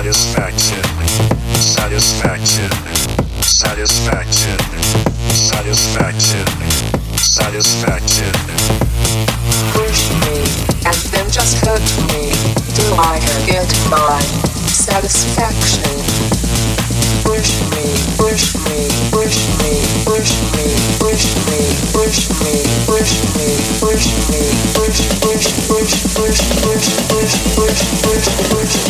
Satisfaction. Satisfaction. Satisfaction. Satisfaction. Satisfaction. Push me and then just hurt me till I get my satisfaction. Push me, push me, push me, push me, push me, push me, push me, push me, push, push, push, push, push, push, push, push, push,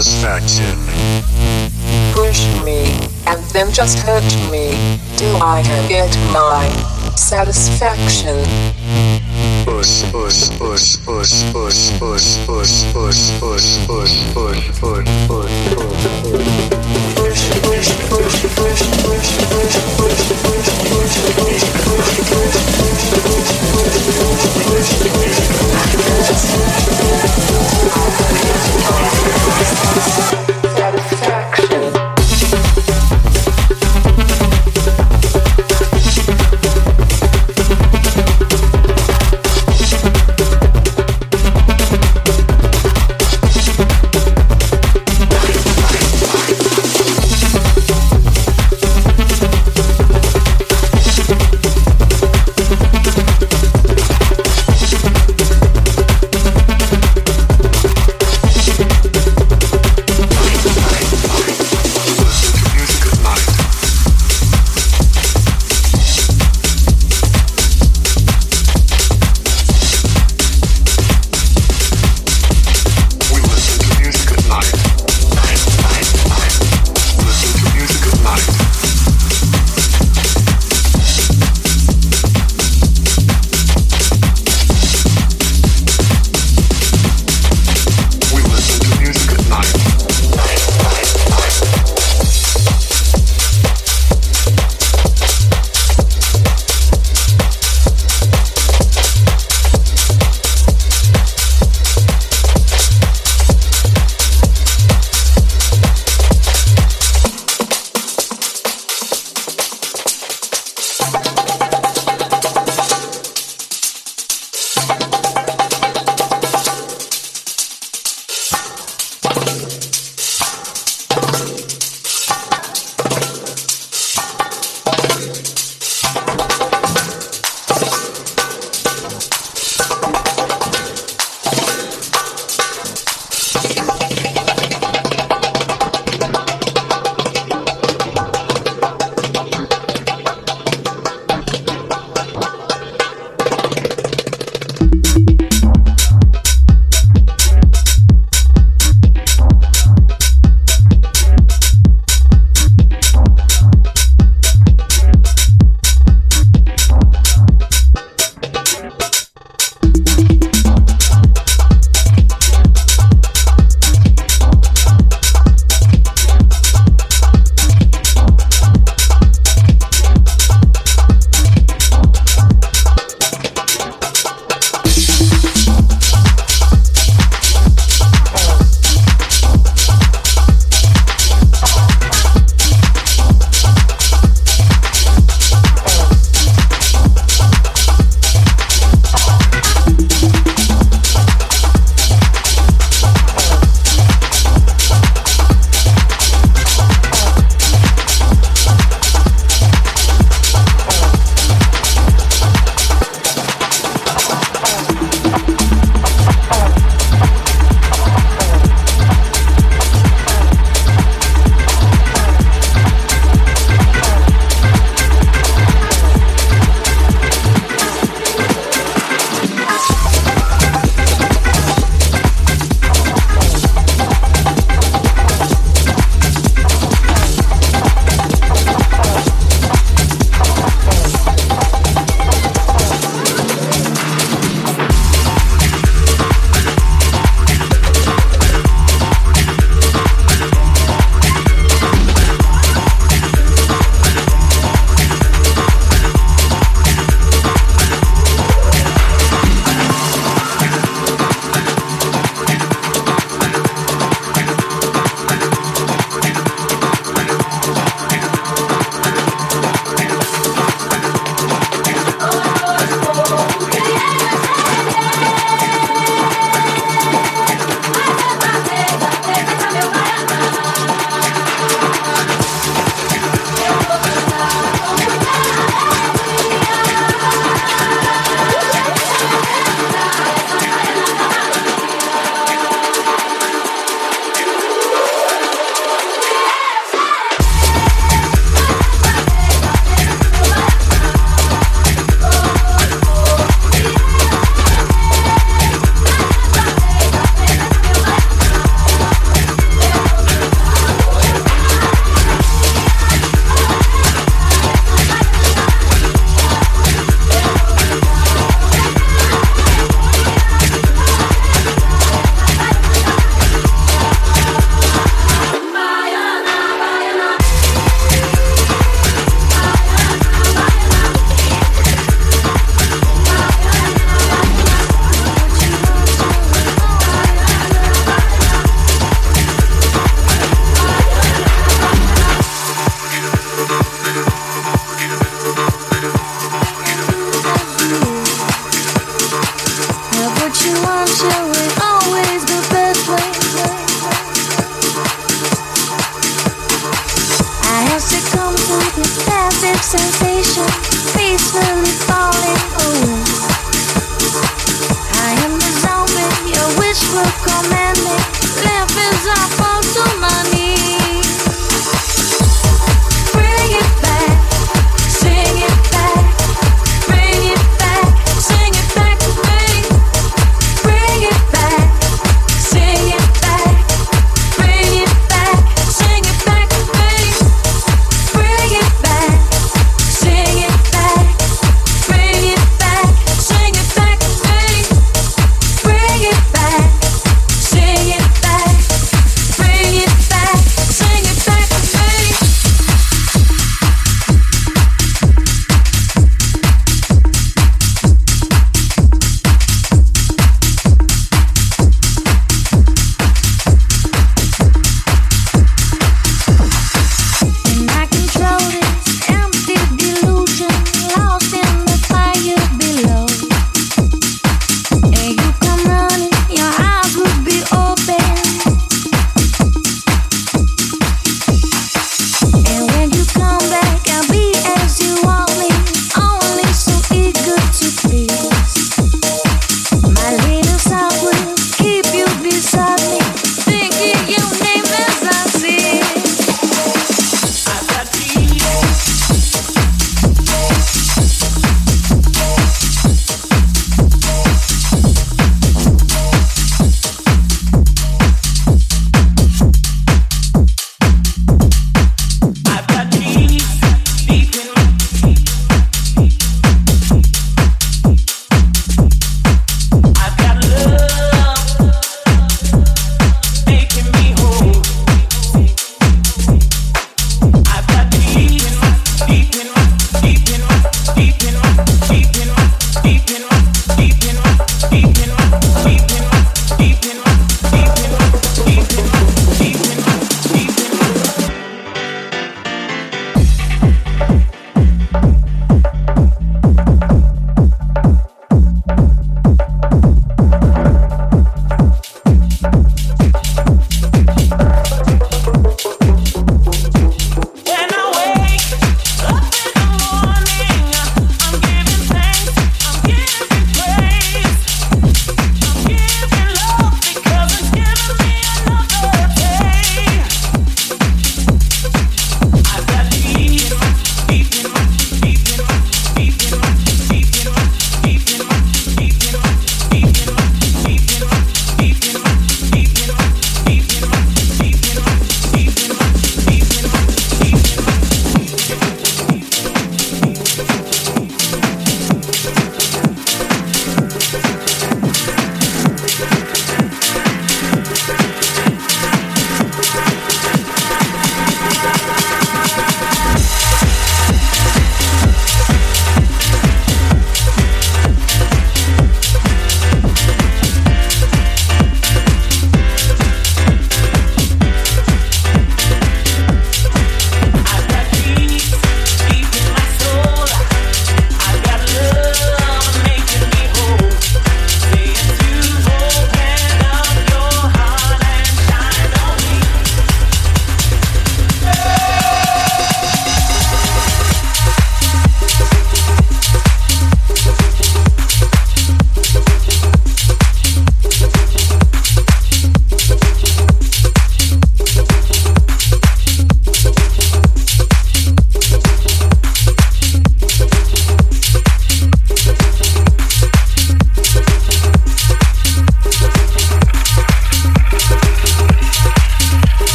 satisfaction. Push me and then just hurt me till I get my satisfaction. Push, push, push, push, push, push, push, push, push, push, push, push, push, Push,